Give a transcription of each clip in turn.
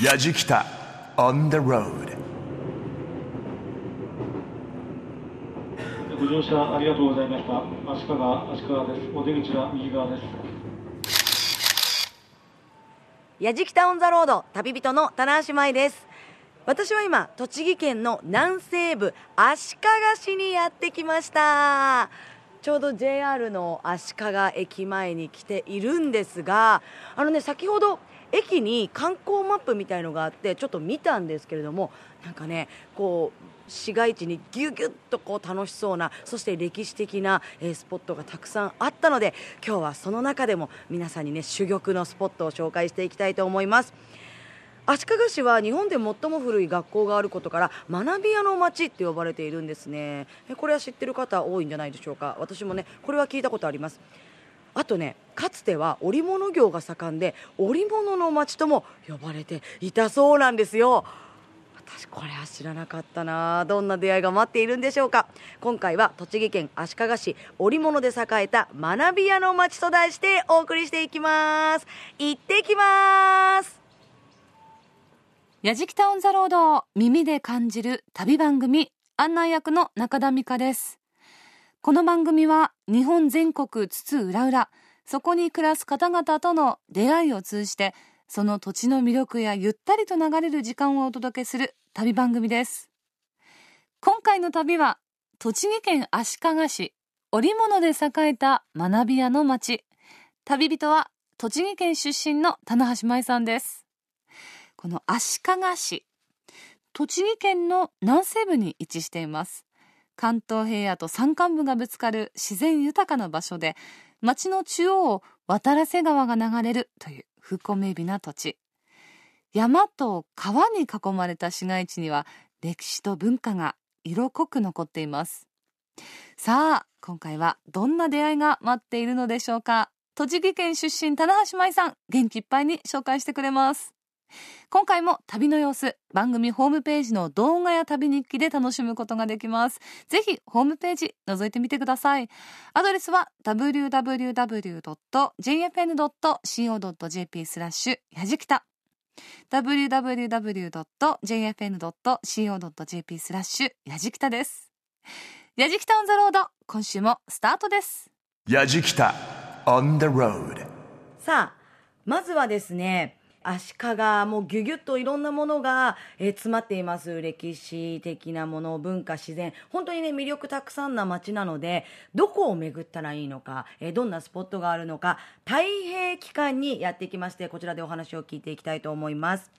やじきた on the road ご乗車ありがとうございました。足利足利です。お出口は右側です。やじきたオンザロード旅人の棚橋舞です私は今栃木県の南西部足利市にやってきましたちょうど JR の足利駅前に来ているんですがあのね先ほど駅に観光マップみたいのがあってちょっと見たんですけれどもなんかねこう市街地にギュギュッとこう楽しそうなそして歴史的な、えスポットがたくさんあったので今日はその中でも皆さんにね珠玉のスポットを紹介していきたいと思います。足利市は日本で最も古い学校があることから学び屋の町って呼ばれているんですね。これは知ってる方多いんじゃないでしょうか。私もねこれは聞いたことあります。あとねかつては織物業が盛んで織物の町とも呼ばれていたそうなんですよ。私これは知らなかったな。どんな出会いが待っているんでしょうか。今回は栃木県足利市織物で栄えた学び屋の町と題してお送りしていきます。行ってきます。やじきたオンザロードを耳で感じる旅番組案内役の中田美香です。この番組は日本全国津々浦々そこに暮らす方々との出会いを通じてその土地の魅力やゆったりと流れる時間をお届けする旅番組です。今回の旅は栃木県足利市織物で栄えた学び屋の町。旅人は栃木県出身の棚橋舞さんです。この足利市栃木県の南西部に位置しています。関東平野と山間部がぶつかる自然豊かな場所で町の中央を渡良瀬川が流れるという風光明媚な土地。山と川に囲まれた市街地には歴史と文化が色濃く残っています。さあ今回はどんな出会いが待っているのでしょうか。栃木県出身棚橋舞さん元気いっぱいに紹介してくれます。今回も旅の様子番組ホームページの動画や旅日記で楽しむことができます。ぜひホームページ覗いてみてください。アドレスは www.jfn.co.jp スラッシュやじきた。www.jfn.co.jp スラッシュやじきたです。やじきたオンザロード今週もスタートです。やじきた on the road さあまずはですね足利もうギュギュッといろんなものが、えー詰まっています。歴史的なもの文化自然。本当にね魅力たくさんな街なのでどこを巡ったらいいのか、えーどんなスポットがあるのか太平期間にやってきましてこちらでお話を聞いていきたいと思います。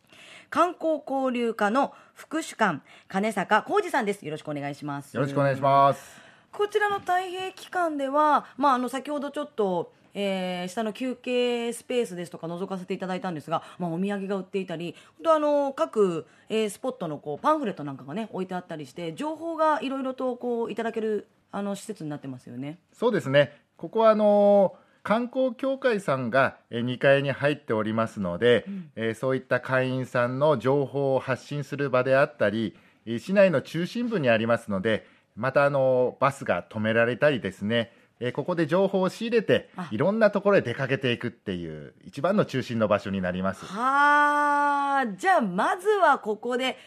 観光交流課の副主幹金坂浩二さんです。よろしくお願いします。よろしくお願いします。こちらの太平機関では、まあ、あの先ほどちょっと、えー下の休憩スペースですとか覗かせていただいたんですが、まあ、お土産が売っていたり本当あの各、えースポットのこうパンフレットなんかがね置いてあったりして情報がいろいろとこういただけるあの施設になってますよね。そうですね。ここはあの観光協会さんがえー2階に入っておりますので、えーそういった会員さんの情報を発信する場であったり、えー市内の中心部にありますので、またあのバスが止められたりですね、えーここで情報を仕入れてあいろんなところへ出かけていくっていう一番の中心の場所になります。はあじゃあまずはここで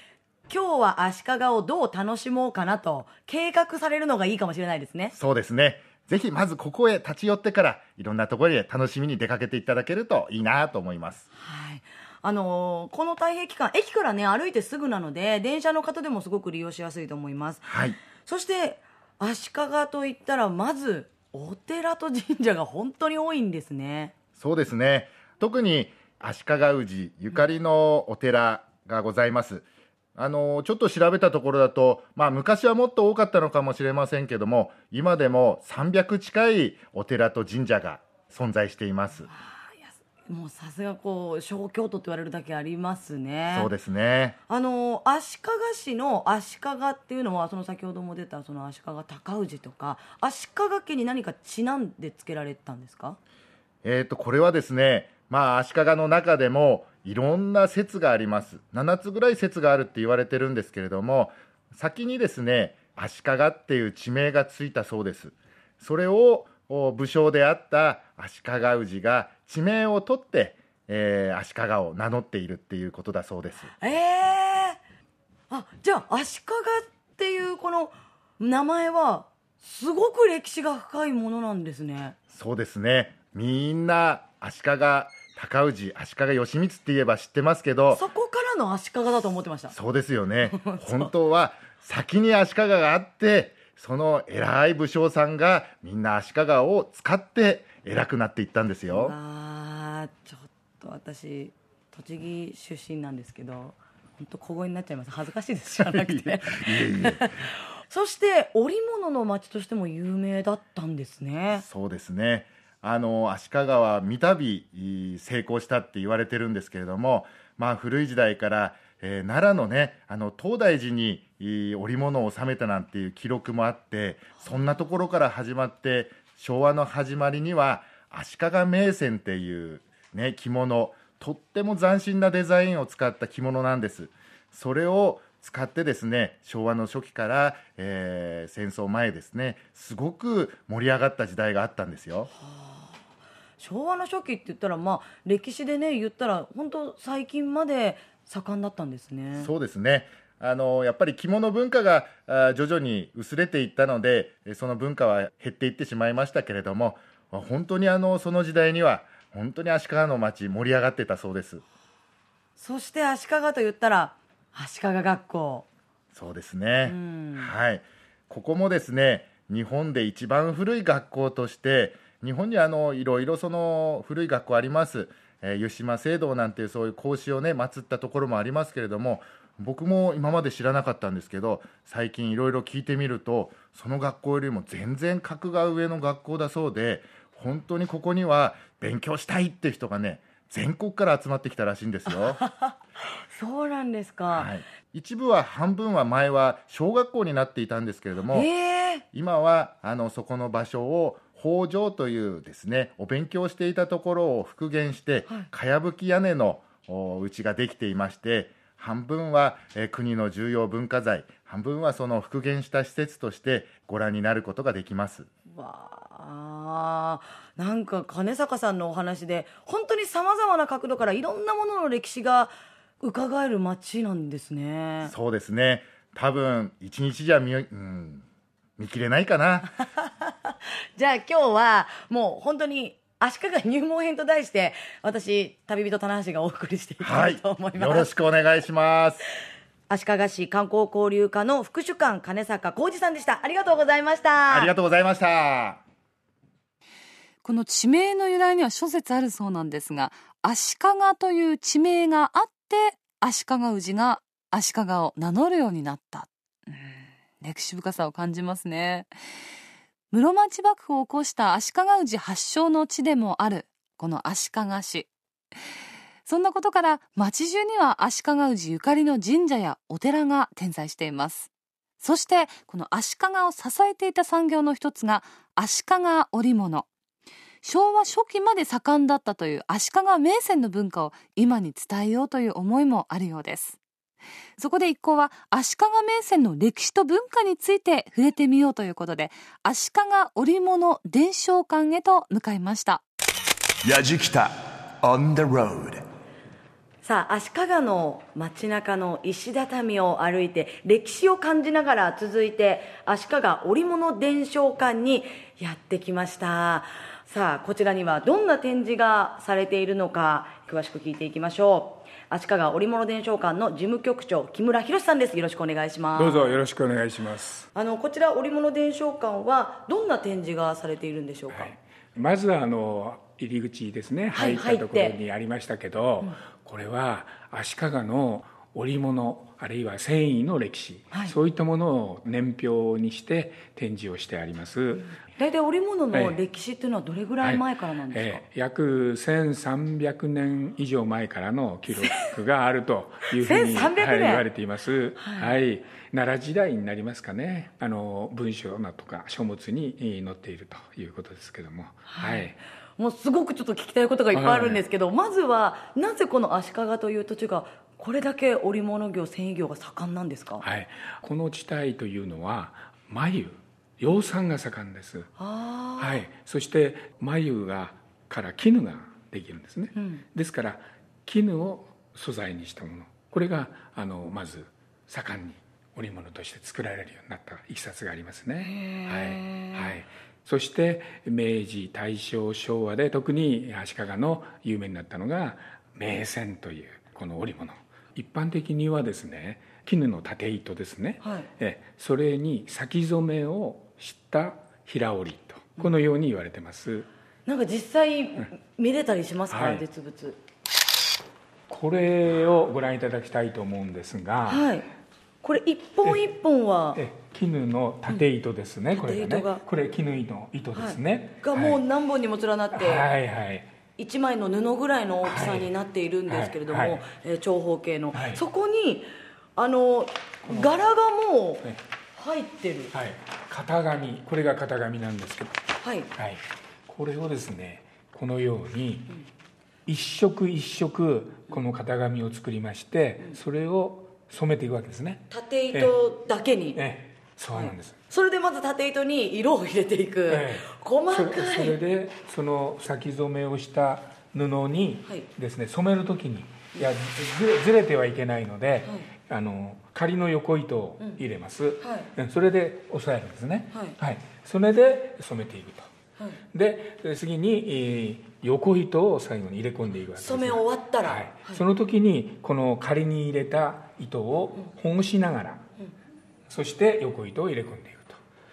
今日は足利をどう楽しもうかなと計画されるのがいいかもしれないですね。そうですね。ぜひまずここへ立ち寄ってからいろんなところへ楽しみに出かけていただけるといいなと思います。はい。あのーこの太平期間、駅からね、歩いてすぐなので、電車の方でもすごく利用しやすいと思います。はい。そして、足利といったら、まず、お寺と神社が本当に多いんですね。そうですね。特に足利氏ゆかりのお寺がございます。あのちょっと調べたところだと、まあ、昔はもっと多かったのかもしれませんけども今でも300近いお寺と神社が存在しています。もうさすがこう、小京都って言われるだけありますね。そうですね。あのー足利市の足利っていうのは、その先ほども出たその足利尊氏とか、足利家に何かちなんで付けられたんですか？えー、とこれはですね、まあ、足利の中でもいろんな説があります7つぐらい説があるって言われてるんですけれども先にですね足利っていう地名がついたそうですそれをお武将であった足利氏が地名を取ってえー足利を名乗っているっていうことだそうです。ええあじゃあ足利っていうこの名前はすごく歴史が深いものなんですね。そうですね。みんな足利高氏足利義満って言えば知ってますけどそこからの足利だと思ってました。そうですよね。本当は先に足利があってその偉い武将さんがみんな足利を使って偉くなっていったんですよ。あーちょっと私栃木出身なんですけど本当小声になっちゃいます。恥ずかしいです知らなくて。そして織物の町としても有名だったんですね。そうですね。あの足利は三度い成功したって言われてるんですけれども、まあ、古い時代から、えー奈良のねあの東大寺にい織物を収めたなんていう記録もあってそんなところから始まって昭和の始まりには足利銘線っていう、ね、着物とっても斬新なデザインを使った着物なんです。それを使ってですね昭和の初期から、えー戦争前ですねすごく盛り上がった時代があったんですよ。昭和の初期って言ったらまあ歴史でね言ったら本当最近まで盛んだったんですね。そうですね。あのやっぱり着物文化があ徐々に薄れていったのでえその文化は減っていってしまいましたけれどもあ本当にあのその時代には本当に足利の町盛り上がってたそうです。そして足利と言ったら足利学校。そうですね。ん。はい。ここもですね日本で一番古い学校として日本にあのいろいろその古い学校あります、えー湯島聖堂なんていうそういう孔子をね祀ったところもありますけれども僕も今まで知らなかったんですけど最近いろいろ聞いてみるとその学校よりも全然格が上の学校だそうで本当にここには勉強したいって人がね全国から集まってきたらしいんですよ。そうなんですか、はい、一部は半分は前は小学校になっていたんですけれどもええ今はあのそこの場所を北条というですねお勉強していたところを復元して、はい。かやぶき屋根のお家ができていまして半分は、えー国の重要文化財半分はその復元した施設としてご覧になることができます。わあなんか金坂さんのお話で本当にさまざまな角度からいろんなものの歴史が伺える街なんですね。そうですね。多分一日じゃ見,、うん、見切れないかな。じゃあ今日はもう本当に足利入門編と題して私旅人棚橋がお送りしていきたはいいと思います、よろしくお願いします。足利市観光交流課の副主幹金坂浩二さんでしたありがとうございましたありがとうございました。この地名の由来には諸説あるそうなんですが足利という地名があって足利氏が足利を名乗るようになった、うん歴史深さを感じますね。室町幕府を起こした足利氏発祥の地でもあるこの足利市。そんなことから町中には足利氏ゆかりの神社やお寺が点在しています。そしてこの足利を支えていた産業の一つが足利織物。昭和初期まで盛んだったという足利銘線の文化を今に伝えようという思いもあるようです。そこで一行は足利銘線の歴史と文化について触れてみようということで足利織物伝承館へと向かいました。やじきた on the road. さあ足利の街中の石畳を歩いて歴史を感じながら続いて足利織物伝承館にやってきましたさあこちらにはどんな展示がされているのか詳しく聞いていきましょう。足利織物伝承館の事務局長木村博さんです。よろしくお願いします。どうぞよろしくお願いします。あのこちら織物伝承館はどんな展示がされているんでしょうか、まずはあの入り口ですね、はい入ったところにありましたけど、これは足利の織物あるいは繊維の歴史、はい。そういったものを年表にして展示をしてあります。大体織物のええ。歴史っていうのはどれぐらい前からなんですか、ええ。約1300年以上前からの記録があるという ふうに、1300年。はい言われています、はい。奈良時代になりますかね。あの文書なとか書物にえー載っているということですけども。はい。もうすごくちょっと聞きたいことがいっぱいあるんですけど、まずはなぜこの足利という土地がこれだけ織物業繊維業が盛んなんですか、はい、この地帯というのは繭養蚕が盛んです、あはい、そして繭がから絹ができるんですね、うん。ですから絹を素材にしたもの。これがあのまず盛んに織物として作られるようになったいきさつがありますね。はい、はい、そして明治大正昭和で特に足利の有名になったのが銘線というこの織物一般的にはですね絹の縦糸ですね、はい。えそれに先染めをした平織りとこのように言われてます、なんか実際見れたりしますか、はい。実物。これをご覧いただきたいと思うんですが、はい。これ一本一本はえ絹の縦糸ですね、これがね。これ絹の糸ですね、がもうはい。何本にも連なって、はいはい一枚の布ぐらいの大きさになっているんですけれども、はい。はい。えー長方形の、はい。そこにあの柄がもうね入ってる。はい。型紙。これが型紙なんですけど。はい。はい、これをですねこのように一色一色この型紙を作りましてそれを染めていくわけですね。縦糸だけに。ええ。そうなんです、それでまず縦糸に色を入れていく、ええ。細かそれそれいでその先染めをした布にはい。ですね染める時にいやずれずれてはいけないので、あの仮の横糸を入れます、はい。うんそれで押さえるんですね。はい。それで染めていくと。はい。で次に、えー横糸を最後に入れ込んでいくわけです染め終わったら。はい。はい。その時にこの仮に入れた糸をほぐしながら、そして横糸を入れ込んでいく。と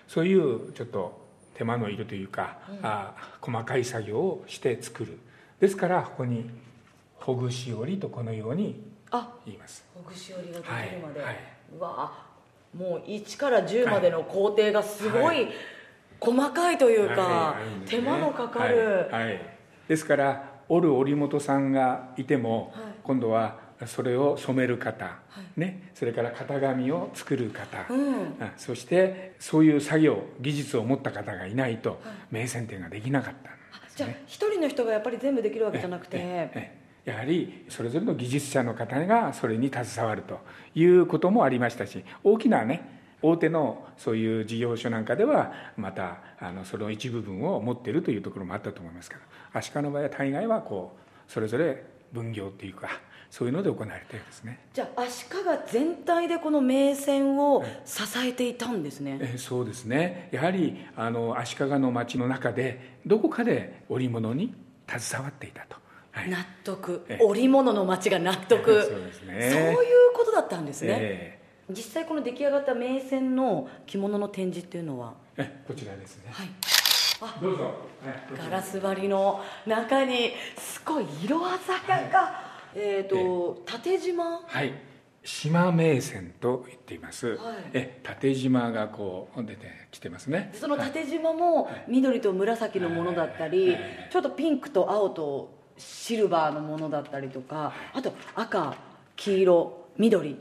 そういうちょっと手間のいるというか、あ細かい作業をして作る。ですからここにほぐし織りとこのようにあ言います。ほぐし織りができるまで、はいはい。うわもう1から10までの工程がすごい細かいというか、はいあるんです手ね間のかかる、はいはい。ですから織る織本さんがいても、はい。今度はそれを染める方、ね、それから型紙を作る方、うん。あそしてそういう作業技術を持った方がいないと名線店ができなかったんですじゃあね。一人の人がやっぱり全部できるわけじゃなくて、やはりそれぞれの技術者の方がそれに携わるということもありましたし大きなね大手のそういう事業所なんかではまたあのその一部分を持っているというところもあったと思いますけど足利の場合は大概はこうそれぞれ分業っていうかそういうので行われているんですね。じゃあ足利全体でこの名線を支えていたんですね、えそうですね。やはりあの足利の町の中でどこかで織物に携わっていたと、はい。納得。ええ。織物の町が納得。そうですね。そういうことだったんですね、え実際この出来上がった名線の着物の展示っていうのは？ええこちらですね。はい。どうぞ、はい。ガラス張りの中にすごい色鮮やかえっ、と縦縞？はい。島名線と言っています、はい。え縦縞がこう出てきてますね。その縦縞も緑と紫のものだったりちょっとピンクと青とシルバーのものだったりとかあと赤黄色緑。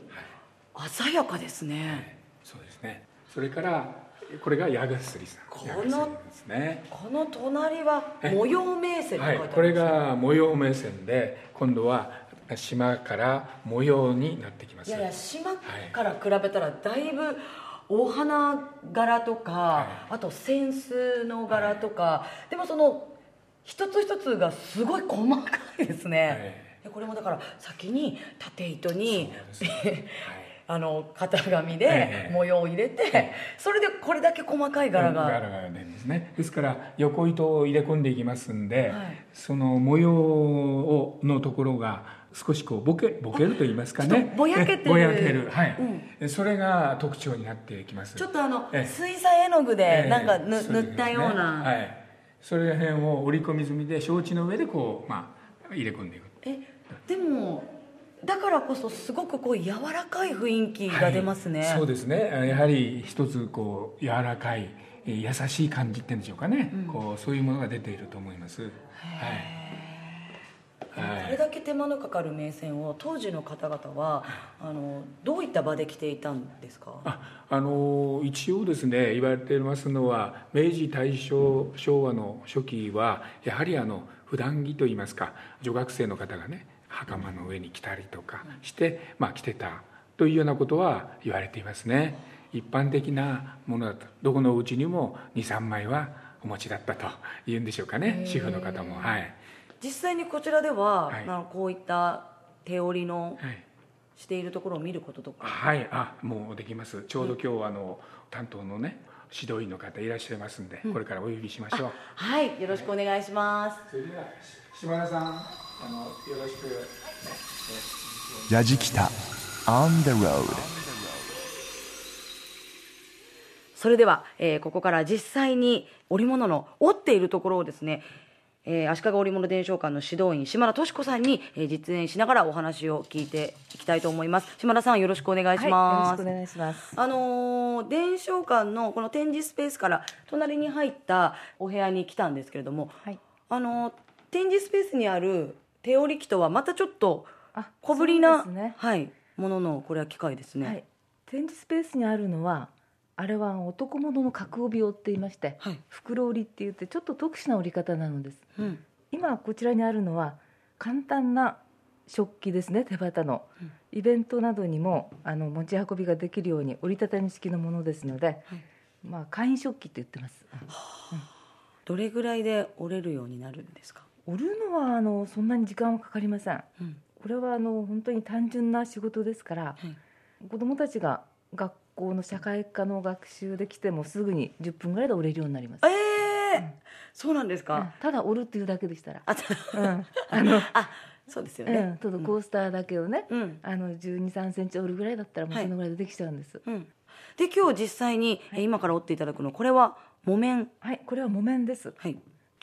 鮮やかですね。そうですね。それからこれが矢がすりさん。このですね。この隣はえ？模様名線はい。これが模様目線で今度は島から模様になってきます。いやいや島から比べたらだいぶお花柄とか、あと扇子の柄とか、でもその一つ一つがすごい細かいですね、でこれもだから先に縦糸に あの型紙でええ。模様を入れて、それでこれだけ細かい柄が、柄が出ですね。ですから横糸を入れ込んでいきますんで、はい。その模様をのところが少しこうボケボケると言いますかね。ぼやけてる。えぼやける。はい、それが特徴になってきます。ちょっとあのええ。水彩絵の具でええ。なんかぬ、そうですね。塗ったような、はい。それ辺を織り込み済みで承知の上でこうまあ入れ込んでいく。えでもだからこそすごくこう柔らかい雰囲気が出ますね、はいそうですね。やはり一つこう柔らかいえー優しい感じっていうんでしょうかね、こうそういうものが出ていると思います。はいこれだけ手間のかかる名線を当時の方々はあのどういった場で着ていたんですか？ああの一応ですね言われていますのは明治大正昭和の初期はやはりあの普段着といいますか女学生の方がね袴の上に着たりとかして、まあ、着てたというようなことは言われていますね。一般的なものだとどこのお家にも23枚はお持ちだったというんでしょうかね主婦の方も。はい実際にこちらでは、はい。まあこういった手織りのはい。しているところを見ることとか、はい、あもうできます。ちょうど今日はあの担当のね指導員の方いらっしゃいますんで、これからお呼びしましょう。はい。よろしくお願いします。それでは島田さんあのよろしく。ラジキタ On the road それでは、えーここから実際に織物の織っているところをですね、えー足利織物伝承館の指導員島田敏子さんに、えー実演しながらお話を聞いていきたいと思います島田さんよろしくお願いします、はい、よろしくお願いします。あのー伝承館のこの展示スペースから隣に入ったお部屋に来たんですけれども、はい。あのー展示スペースにある手織り機とはまたちょっとあ小ぶりな、ね。はい、もののこれは機械ですね。はい。展示スペースにあるのは、あれは男物の角帯織って言いまして、はい袋織りって言ってちょっと特殊な織り方なのです。うん今こちらにあるのは簡単な食器ですね手旗の、イベントなどにもあの持ち運びができるように折りたたみ式のものですので、まあ簡易食器って言ってます、どれぐらいで織れるようになるんですか。織るのはあのそんなに時間はかかりませんうんこれはあの本当に単純な仕事ですから、はい子どもたちが学校の社会科の学習で来てもすぐに10分ぐらいで織れるようになります、ええそうなんですうんか。ただ織るっていうだけでしたら、あ、うんあのあ、そうですようんね。ちょっとコースターだけをね、うん。あの12、3センチ折るぐらいだったらもうはいそのぐらいでできちゃうんです。うん。で今日実際に、え今から織っていただくのこれは木綿？はい、これは木綿です。はい。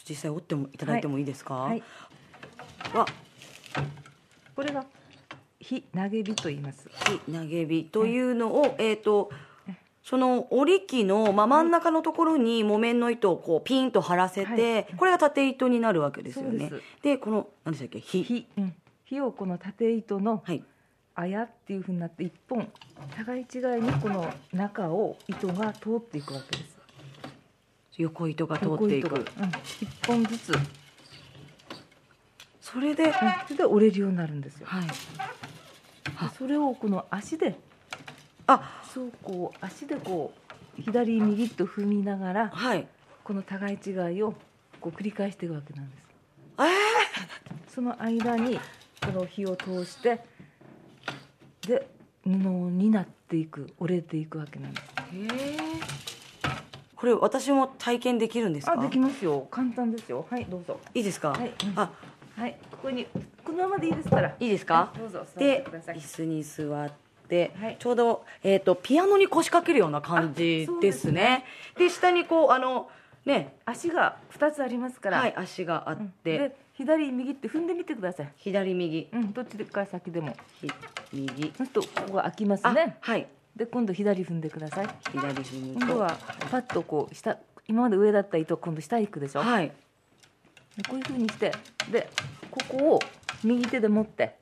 実際織ってもいただいてもいいですか？はい、わ、これが火投げ火と言います。火投げ火というのを、えっ、と。その織り機の、まあ、真ん中のところに木綿の糸をこうピンと張らせて、これが縦糸になるわけですよね。でこの何でしたっけ？火火、うん、火をこの縦糸のはい。あやっていうふうになって一本互い違いにこの中を糸が通っていくわけです。横糸が通っていく。うん、一本ずつ、うん、それで、それで折れるようになるんですよ。はい。でそれをこの足であ。そうこう足でこう左右と踏みながらはい。この互い違いをこう繰り返していくわけなんです。えー。その間にこの火を通してで布になっていく折れていくわけなんです。へえこれ私も体験できるんですか？あできますよ。簡単ですよ。はいどうぞ。いいですか、はい。あ。はいここにこのままでいいですから。いいですか？はいどうぞで椅子に座って、はい。ちょうど、えー、とピアノに腰掛けるような感じでですすね。ねで下にこうあのね。足が二つありますから。はい足があっうん。左右って踏んでみてください。左右。うんどっちから先でも。ひ右。そうするとここが開きますあ、ねはい。で今度左踏んでください。左踏むと今度はパッとこう下今まで上だった糸今度下行くでしょ、はい。でこういうふうにして。でここを右手で持って。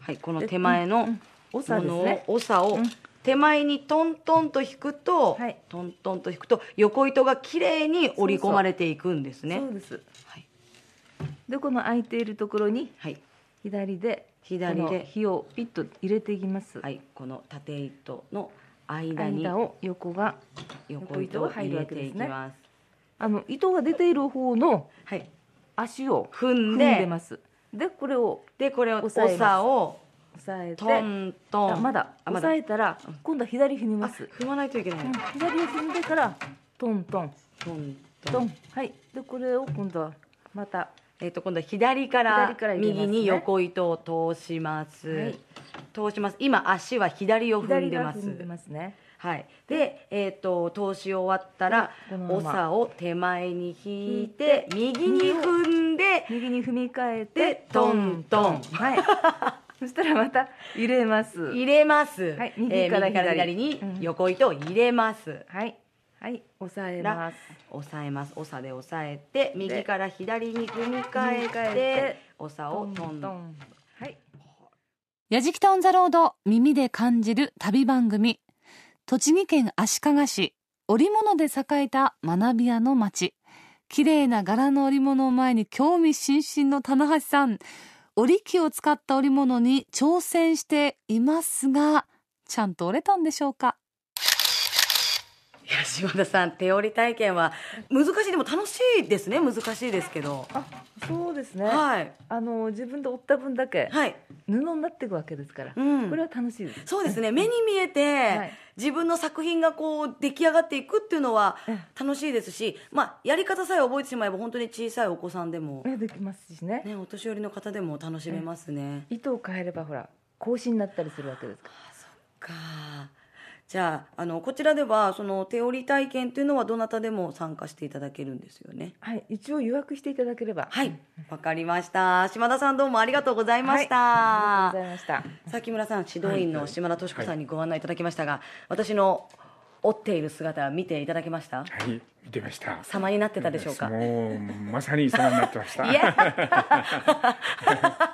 はいこので手前のものを長をうん。手前にトントンと引くと、はい。トントンと引くと横糸が綺麗に織り込まれていくんですね。そうです。はい。でこの空いているところにはい。左で左で。火をピッと入れていきます、はい、この縦糸の間に間を横が横糸を入れていきます。あの糸が出ている方のはい、足を踏ん踏んでで、ますでこれをでこれを押さえます。長を押さえてトントン、あまだ押さえたら今度は左踏みあます、踏まないといけない。うん左を踏んでからトントン。トントン。トン。はい。でこれを今度はまたえっ、と今度は左から右に横糸を通します。はい。通します。今足は左を踏ん左でます。が踏んでますねはい。で、えっ、と通し終わったら長を手前に引いて引いて。右に踏んで右に踏み替えでてトン。トンはい。そしたらまた入れます。入れます。はいえー右から左。左にうん。横糸を入れます。はい。はい押さえます。押さえます。長で押さえて右から左に踏み替え踏み替えてて長をトントン。はい。やじきたオンザロード耳で感じる旅番組栃木県足利市織物で栄えた学び屋の町。綺麗な柄の織物を前に興味津々の棚橋さん。織り機を使った織物に挑戦していますがちゃんと折れたんでしょうか？いや島田さん手織り体験は難しいでも楽しいですね難しいですけど。あそうですね、はい。あの自分で織った分だけはい。布になっていくわけですから、うん。これは楽しいです。そうですね。目に見えて、はい。自分の作品がこう出来上がっていくっていうのはえ楽しいですし、まあ、やり方さえ覚えてしまえば本当に小さいお子さんでも、えできますしね。ね、お年寄りの方でも楽しめますね。糸を変えればほら格子になったりするわけですかかじゃああのこちらではその手織り体験というのはどなたでも参加していただけるんですよね？らはい一応予約していただければ。はい、わかりました。島田さんどうもありがとうございました。はいありがとうございました。さあ木村さん指導員の島田敏子さんにご案内いただきましたが、私の折っている姿見ていただけました？はい見てました。様になってたでしょうか？もうまさに様になってました。いや。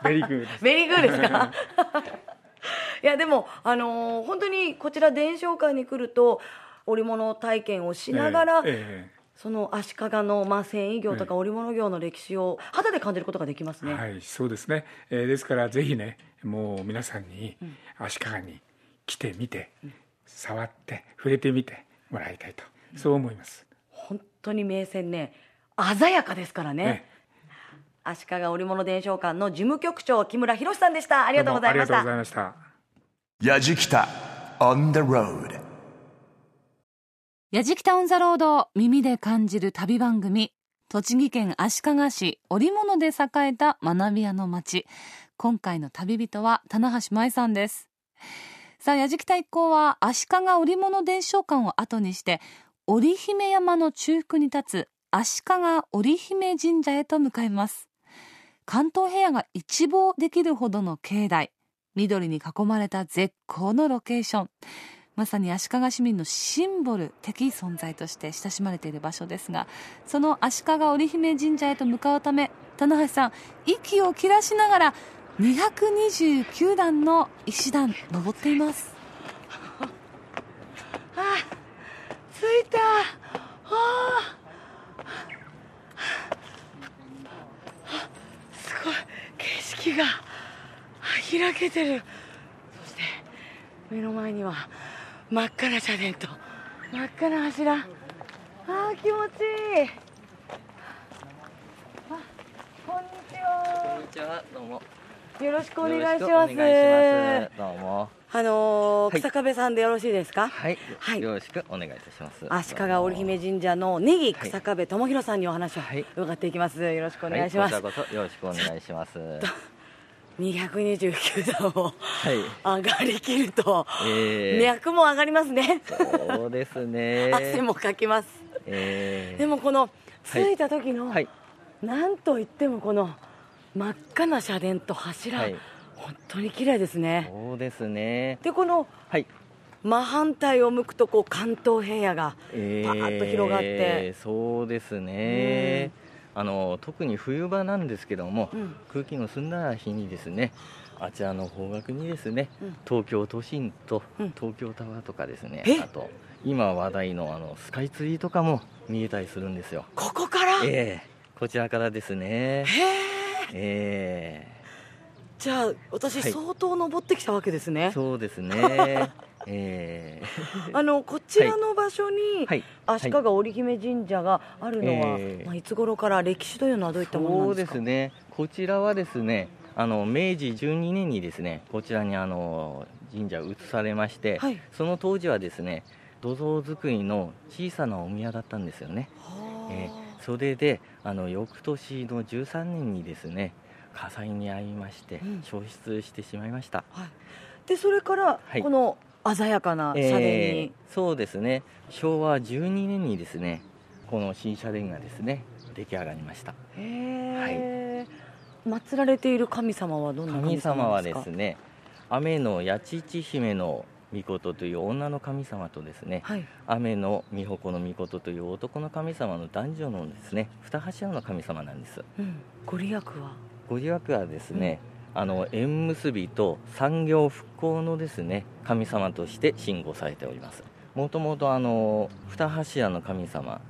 ベリーグーです。ベリーグーですか？いやでもあのー本当にこちら伝承会に来ると織物体験をしながら、ええその足利の、まあ、繊維業とか織物業の歴史を肌で感じることができますね、はい、そうですね、えーですからぜひねもう皆さんに足利に来てみて、触って触れてみてもらいたいと、そう思います、本当に名船ね鮮やかですからね。ね足利織物伝承館の事務局長木村博さんでした。ありがとうございましどうもありがとうございたました。やじきた on the road. やじきたオンザロード耳で感じる旅番組栃木県足利市織物で栄えた学び屋の町今回の旅人は棚橋舞さんです。さあやじきた一行は足利織物伝承館を後にして織姫山の中腹に立つ足利織姫神社へと向かいます関東平野が一望できるほどの境内。緑に囲まれた絶好のロケーション。まさに足利市民のシンボル的存在として親しまれている場所ですがその足利織姫神社へと向かうため棚橋さん息を切らしながら229段の石段登っています。あ着いた。あーすごい。景色が開けてる。そして目の前には真っ赤な社殿と真っ赤な柱。あー気持ちいい。あこんにちは。こんにちは、どうも。よろしくお願いします。どうも。あのーはい草壁さんでよろしいですか？はい、はいよろしくお願いいたします。足利織姫神社のネギ草壁智弘さんにお話をはい伺っていきます。よろしくおお願いします。はい、こちらこそよろしくお願いします。229段をはい。上がりきると、えー脈も上がりますね。そうですね。汗もかきます。えーでもこのはい着いた時の、はい。なんといってもこの真っ赤な社殿と柱、はい本当に綺麗ですね。そうですね。でこのはい。真反対を向くとこう関東平野がえパーッと広がってそうですね。あの特に冬場なんですけども、うん空気の澄んだ日にですね。あちらの方角にですね、うん東京都心とうん東京タワーとかですね、え？あと今話題のあのスカイツリーとかも見えたりするんですよ。ここから、ええこちらからですね。へーえじゃあ私はい。相当登ってきたわけですね。え。そうですね。ええ。あのこちらの場所に、はい。足利織姫神社があるのは、ええ。まあ、いつ頃から歴史というのはどういったものなそうでんですか？すね。こちらはですね、あの明治12年にですね、こちらにあの神社移されまして、はい。その当時はですね、土蔵造りの小さなお宮だったんですよね。はあ。えーそれであの翌年の13年にですね、火災に遭いましてうん。焼失してしまいました。はい、でそれから、はい。この鮮やかな社殿に、えーそうですね。昭和12年にですねこの新社殿がですね出来上がりました。へえ、祀られている神様はどんな神神様様はですね雨の八千姫の御事という女の神様とですねはい。雨の御矛の御事という男の神様の男女のですね二柱の神様なんです。うん、ご利益は？ご利益はですね、あの縁結びと産業復興のですね神様として信仰されております。もともとあの二柱の神様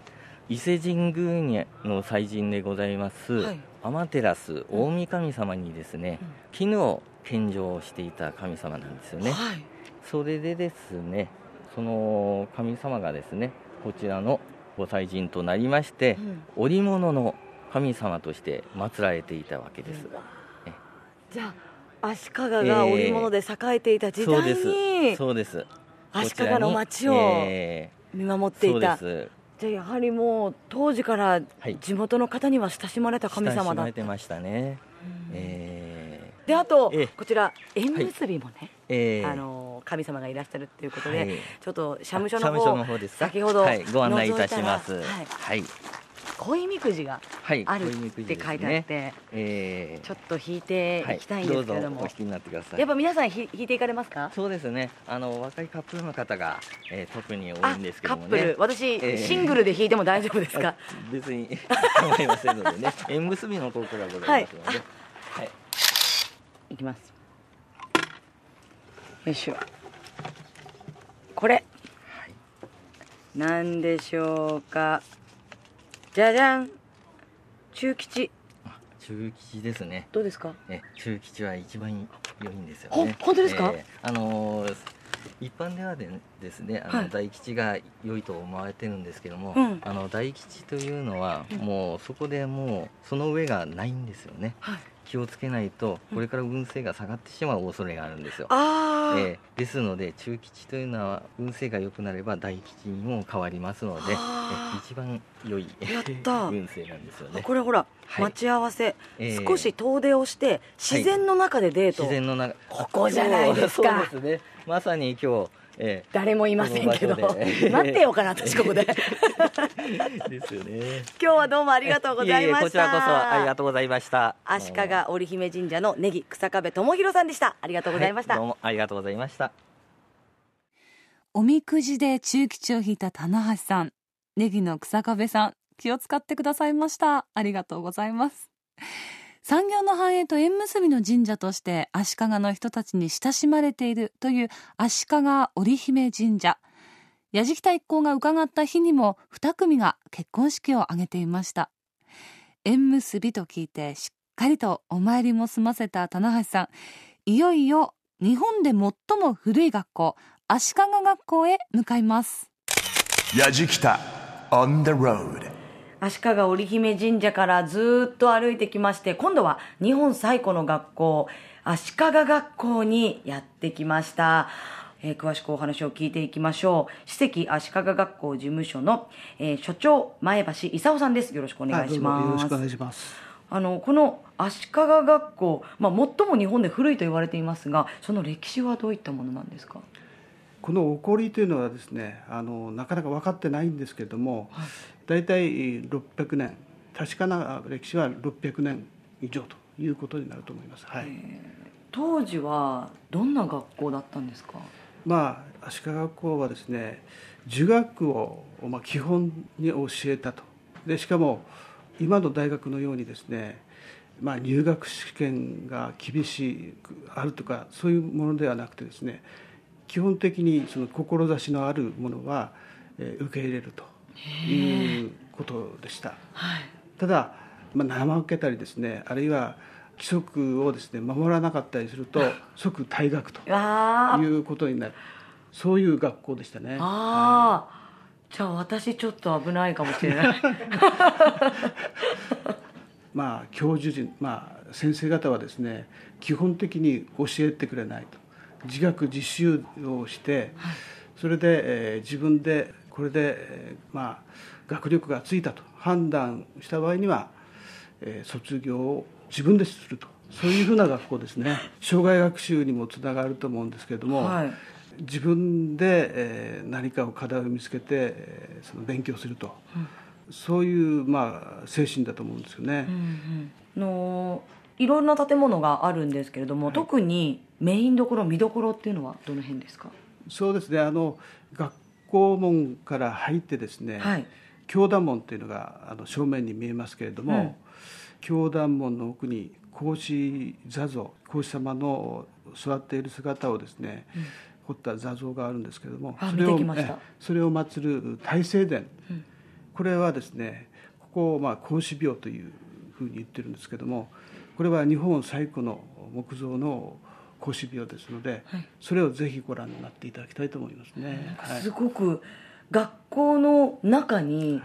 伊勢神宮にの祭神でございます、はい。天照大神様にですね、うん。絹を献上していた神様なんですよね、はいそれでですねその神様がですねこちらのご祭神となりまして、織物の神様として祀られていたわけです、じゃあ足利が織物で栄えていた時代そうです。にそうです。足利の町を見守っていた、そうです。じゃあやはりもう当時からはい。地元の方には親しまれた神様親しだまれてましたね、えであと、ええ。こちら縁結びもね、ーえ。ーあの神様がいらっしゃるということで、はい。ちょっと社務所の方所の方ですか？先ほどはい、ご案内いたし覗ますらはい。はい、恋みくじがはい、あるって書いてあって、ね。えーちょっと引いていきたいんですけれども、はい、どうぞお引きになってください。やっぱ皆さんひ引いていかれますか？そうですね。あの若いカップルの方が、えー特に多あいんですけカッどもね。プル。私、えーシングルで引いても大丈夫ですか？あ別に構いませんのでね。縁結びの効果がございますので、はいいきます。よいしょ。これ、なんでしょうか。じゃじゃん。中吉。中吉ですね。どうですか？え中吉は一番良いんですよほね本当ですか？えーあのー一般ではでですねあの、はい。大吉が良いと思われてるんですけども、うん。あの大吉というのは、もうそこでもうその上がないんですよね、はい気をつけないとこれから運勢が下がってしまう恐れがあるんですよ、ああ、えーですので中吉というのは運勢が良くなれば大吉にも変わりますので、一番良い 運勢なんですよね。これほら、はい。待ち合わせ、えー。少し遠出をして自然の中でデート、自然の中。ここじゃないですか。ね。まさに今日、え誰もいませんけど。待ってようかな私ここで。ー ですよね。今日はどうもありがとうございました。ええこちらこそありがとうございました。足利織姫神社のネギ草壁智弘さんでした。ありがとうございました、はどうもありがとうございました。おみくじで中吉を引いた棚橋さん。ネギの草壁さん気を使ってくださいました。ありがとうございます産業の繁栄と縁結びの神社として足利の人たちに親しまれているという足利織姫神社。矢敷太一行が伺った日にも2組が結婚式を挙げていました。縁結びと聞いてしっかりとお参りも済ませた棚橋さん。いよいよ日本で最も古い学校足利学校へ向かいます。やじきた on the road. 足利織姫神社からずーっと歩いてきまして今度は日本最古の学校足利学校にやってきました、えー詳しくお話を聞いていきましょう。史跡足利学校事務所の、えー所長前橋勲さんです。よろしくお願いします、はいよろしくお願いします。あのこの足利学校、まあ、最も日本で古いと言われていますがその歴史はどういったものなんですか？この起こりというのはですね、あのなかなか分かってないんですけれども、大体600年、確かな歴史は600年以上ということになると思います。はい。当時はどんな学校だったんですか？まあ足利学校はですね、儒学をまあ基本に教えたと。でしかも今の大学のようにですね。まあ、入学試験が厳しくあるとかそういうものではなくてですね基本的にその志のあるものは、えー受け入れるということでした。ただ、まあ、怠けたりですねあるいは規則をですね守らなかったりすると即退学ということになる。そういう学校でしたね。ああ、じゃあ私ちょっと危ないかもしれない。まあ教授陣、まあ、先生方はですね基本的に教えてくれないと。自学自習をして、それで、えー自分でこれで、えーまあ、学力がついたと判断した場合には、えー卒業を自分ですると。そういうふうな学校ですね。障害学習にもつながると思うんですけれども、はい。自分で、えー何かを課題を見つけて、えーその勉強すると、そういう、まあ、精神だと思うんですよね。のいろんな建物があるんですけれども、特にメインどころ見どころっていうのはどの辺ですか？そうですね。あの学校門から入ってですね、はい。教団門というのがあの正面に見えますけれども、うん。教団門の奥に孔子座像孔子様の座っている姿をですね、彫った座像があるんですけれどもあそれをそれを祀る大聖殿、これはですねここをまあ孔子廟というふうに言ってるんですけどもこれは日本最古の木造の孔子廟ですので、それをぜひご覧になっていただきたいと思いますね。はい。すごく学校の中に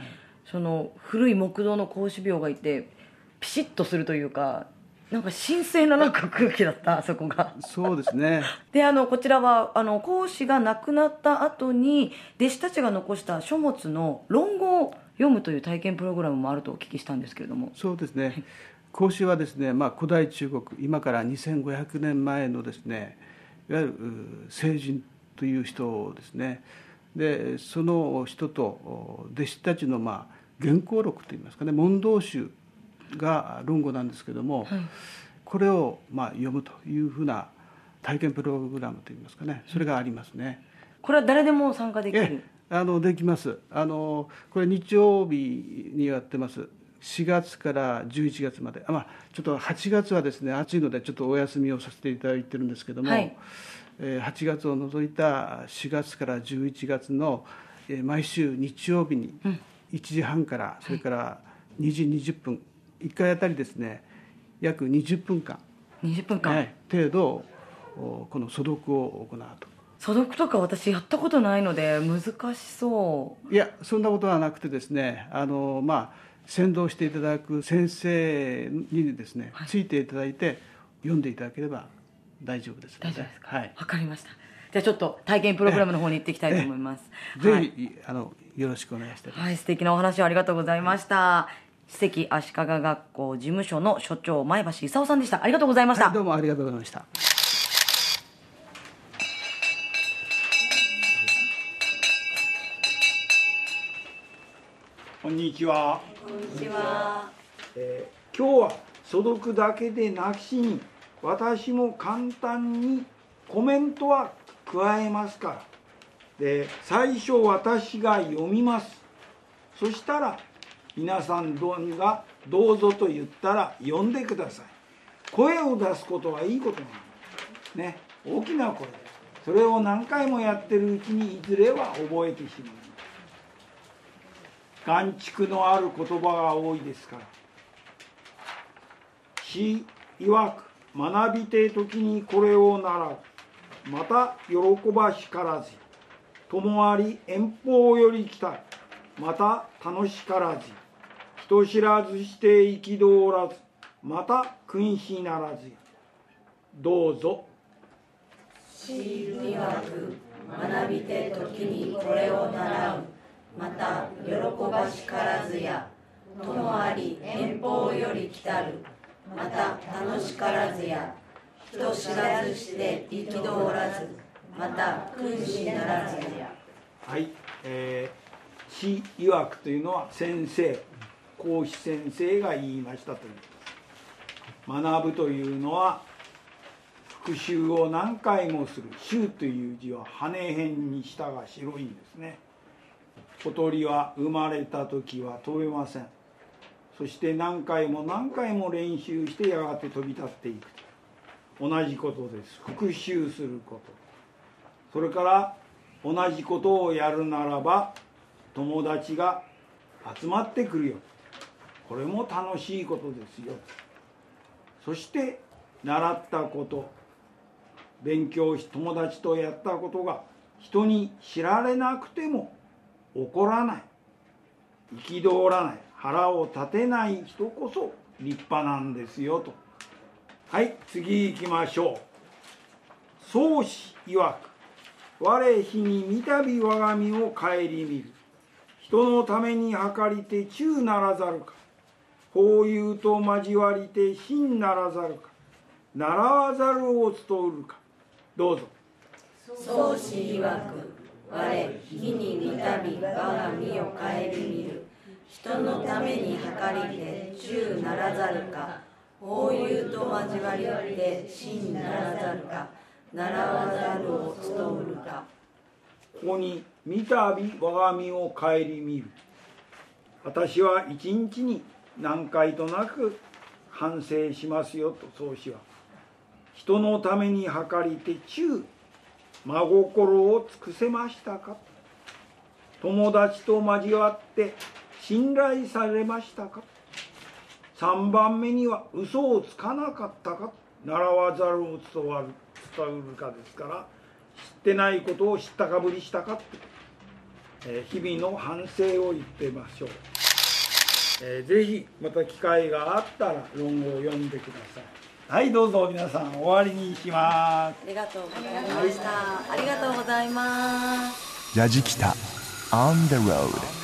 その古い木造の格子廟がいてピシッとするというかなんか神聖ななんか空気だったあそこが。そうですね。であのこちらはあの孔子が亡くなった後に弟子たちが残した書物の論語を読むという体験プログラムもあるとお聞きしたんですけれども。そうですね孔子はですね、まあ、古代中国今から2500年前のですねいわゆるう聖人という人ですねでその人と弟子たちのまあ原稿録といいますかね問答集が論語なんですけども、これをまあ読むというふうな体験プログラムといいますかねそれがありますね。これは誰でも参加できえるえあのできます。あのこれ日曜日にやってます4月から11月まで。あ、まあ、ちょっと8月はですね暑いのでちょっとお休みをさせていただいてるんですけども、はい。えー8月を除いた4月から11月の、えー毎週日曜日に1時半からそれから2時20分1回あたりですね約20分間、20分間、はい。程度おこの素読を行うと。素読とか私やったことないので難しそう。いやそんなことはなくてですねあのまあ先導していただく先生にですね、ついていただいて読んでいただければ大丈夫です大丈夫ですか？はい。わかりました。じゃあちょっと体験プログラムの方に行っていきたいと思います、ぜはい。ひ、あのよろしくお願いします、はい、素敵なお話をありがとうございました。史跡足利学校事務所の所長前橋勲さんでした。ありがとうございました。はいどうもありがとうございましたんにちは。こんにちは。えー今日は所読だけでなきしに私も簡単にコメントは加えますから。で最初私が読みます。そしたら皆さんどうがどうぞと言ったら読んでください。声を出すことはいいことなんですね大きな声で。それを何回もやってるうちにいずれは覚えてしまう眼蓄のある言葉が多いですから。詩曰く学びて時にこれを習う。また喜ばしからず。ともあり遠方より来た。また楽しからず。人知らずして憤らず。また君子ならずどうぞ。学びて時にこれを習う。また喜ばしからずや。ともあり遠方より来たる。また楽しからずや。人知らずして憤らず。また君子ならずや。はい、えー、詩曰くというのは先生孔子先生が言いましたという学ぶというのは復習を何回もする「習」という字は羽辺に下が白いんですね小鳥は生まれた時は飛べません。そして何回も何回も練習してやがて飛び立っていく。同じことです。復習すること。それから同じことをやるならば友達が集まってくるよ。これも楽しいことですよ。そして習ったこと。勉強し友達とやったことが人に知られなくても怒らない。憤らない。腹を立てない人こそ立派なんですよと。はい次行きましょう。宗師曰く。我日に見たび我が身を顧みる。人のために計りて忠ならざるか。法友と交わりて真ならざるか。習わざるを努うるか。どうぞ。宗師曰く。我日に見たび我が身を顧みる。人のために計りて忠ならざるか。法友と交わりて真ならざるか。習わざるを努うるか。ここに「見たび我が身を顧みる」私は一日に何回となく反省しますよと宗師は。人のために計りて忠真心を尽くせましたか？友達と交わって信頼されましたか？3番目には嘘をつかなかったか？習わざるを伝わる伝うるかですから知ってないことを知ったかぶりしたか？ってえ日々の反省を言ってましょう、えーぜひまた機会があったら論語を読んでください。はいどうぞ皆さん終わりにします。ありがとうございました。ありがとうございます。やじきた On the road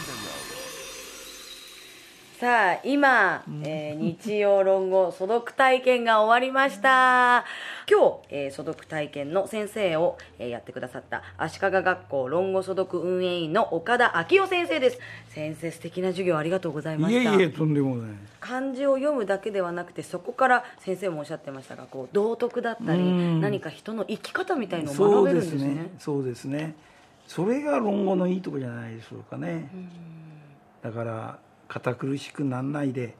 さあ今、えー日曜論語素読体験が終わりました。今日、えー素読体験の先生を、えーやってくださった足利学校論語素読運営員の岡田昭夫先生です。先生素敵な授業ありがとうございまいした。えいえとんでもない。漢字を読むだけではなくてそこから先生もおっしゃってましたがこう道徳だったりうん。何か人の生き方みたいのを学べるんですね。そうですね。それが論語のいいとこじゃないでしょうかね。だから堅苦しくなんないで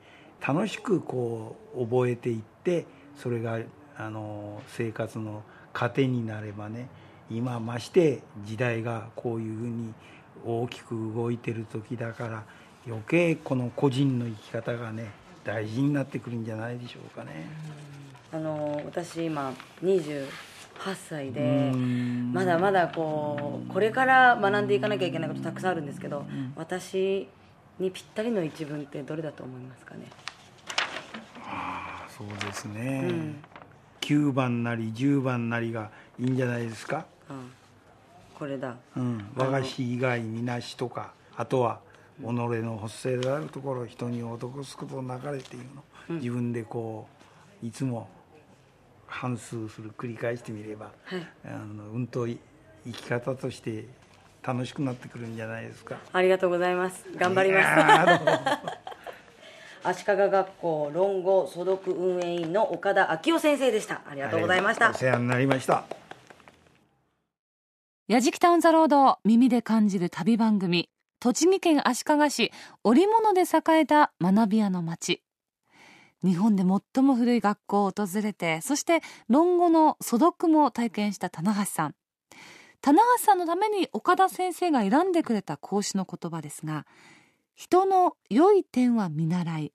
楽しくこう覚えていってそれがあの生活の糧になればね今まして時代がこういうふうに大きく動いてる時だから余計この個人の生き方がね大事になってくるんじゃないでしょうかね。あの私今28歳でうん。まだまだこうこれから学んでいかなきゃいけないことたくさんあるんですけど、私にぴったりの一文ってどれだと思いますかね、そうですね、うん。9番なり10番なりがいいんじゃないですか、うんこれだ。うん、我が師以外みなしとかあとは己の発生であるところ人に施すことなかれっていうの、自分でこういつも反数する繰り返してみれば、はい。あのうんと生き方として楽しくなってくるんじゃないですか。ありがとうございます。頑張ります。足利学校論語素読運営員の岡田昭夫先生でした。ありがとうございました、お世話になりました。やじきたオンザロード耳で感じる旅番組栃木県足利市織物で栄えた学び屋の町。日本で最も古い学校を訪れてそして論語の素読も体験した棚橋さん棚橋さんのために岡田先生が選んでくれた講師の言葉ですが人の良い点は見習い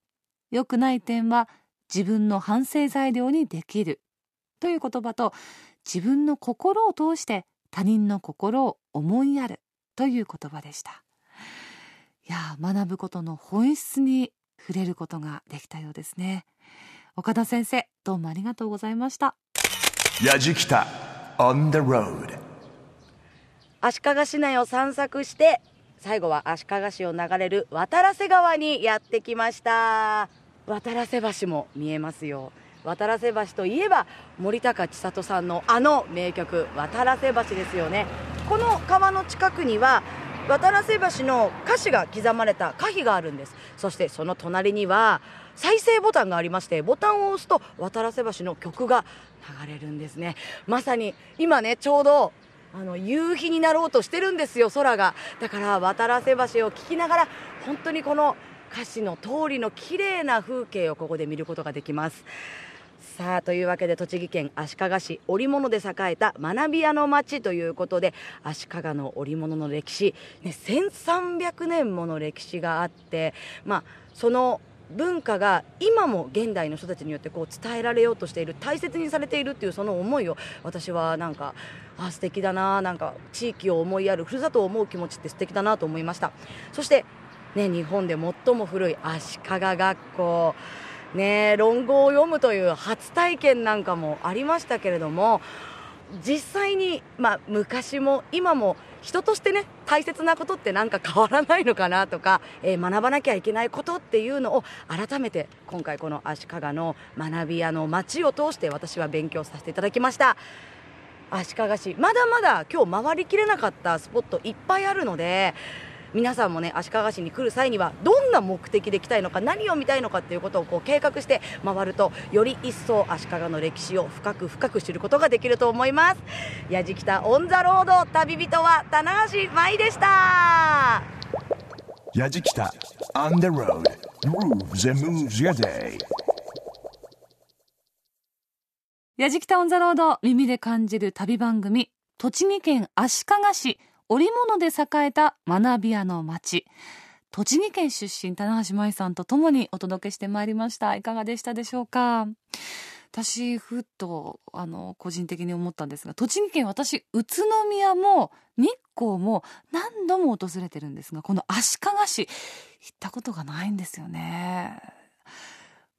良くない点は自分の反省材料にできるという言葉と自分の心を通して他人の心を思いやるという言葉でした。いや学ぶことの本質に触れることができたようですね。岡田先生どうもありがとうございました。やじきた On the road. 足利市内を散策して最後は足利市を流れる渡良瀬川にやってきました。渡良瀬橋も見えますよ。渡良瀬橋といえば森高千里さんのあの名曲「渡良瀬橋」ですよね。この川の近くには渡良瀬橋の歌詞が刻まれた歌碑があるんです。そしてその隣には再生ボタンがありましてボタンを押すと渡良瀬橋の曲が流れるんですね。まさに今ねちょうどあの夕日になろうとしてるんですよ空が。だから渡良瀬橋を聞きながら本当にこの歌詞の通りの綺麗な風景をここで見ることができます。さあというわけで栃木県足利市織物で栄えた学び屋の町ということで足利の織物の歴史、ね、1300年もの歴史があってまあその文化が今も現代の人たちによってこう伝えられようとしている大切にされているっていうその思いを私はなんかあ素敵だななんか地域を思いやるふるさとを思う気持ちって素敵だなと思いました。そしてね日本で最も古い足利学校ね論語を読むという初体験なんかもありましたけれども実際に、まあ、昔も今も人としてね大切なことってなんか変わらないのかなとか、えー学ばなきゃいけないことっていうのを改めて今回この足利の学び屋の街を通して私は勉強させていただきました。足利市まだまだ今日回りきれなかったスポットいっぱいあるので皆さんもね足利市に来る際にはどんな目的で来たいのか何を見たいのかっていうことをこう計画して回るとより一層足利の歴史を深く深く知ることができると思います。矢じきたオンザロード旅人は棚橋舞でした。やじきた On the road Grooves and moves your day. やじきたオンザロード耳で感じる旅番組栃木県足利市織物で栄えた学び屋の町栃木県出身棚橋舞さんとともにお届けしてまいりました。いかがでしたでしょうか？私ふっとあの個人的に思ったんですが栃木県私宇都宮も日光も何度も訪れてるんですがこの足利市行ったことがないんですよね。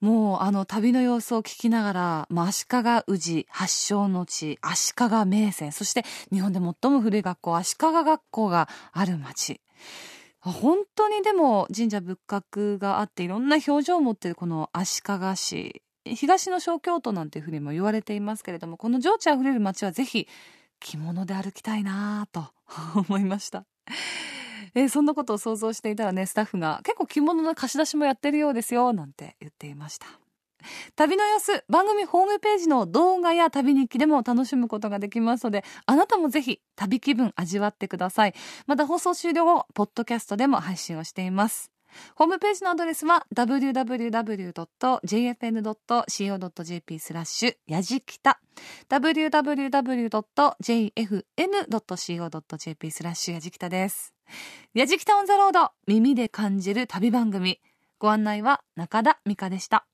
もうあの旅の様子を聞きながら、まあ、足利宇治発祥の地足利名泉そして日本で最も古い学校足利学校がある町。本当にでも神社仏閣があっていろんな表情を持っているこの足利市東の小京都なんていうふうにも言われていますけれどもこの情緒あふれる街はぜひ着物で歩きたいなと思いました。えー、そんなことを想像していたらねスタッフが結構着物の貸し出しもやってるようですよなんて言っていました。旅の様子番組ホームページの動画や旅日記でも楽しむことができますのであなたもぜひ旅気分味わってください。また放送終了後ポッドキャストでも配信をしています。ホームページのアドレスは www.jfn.co.jp スラッシュやじきた。www.jfn.co.jp スラッシュやじきたです。やじきたオンザロード耳で感じる旅番組。ご案内は中田美香でした。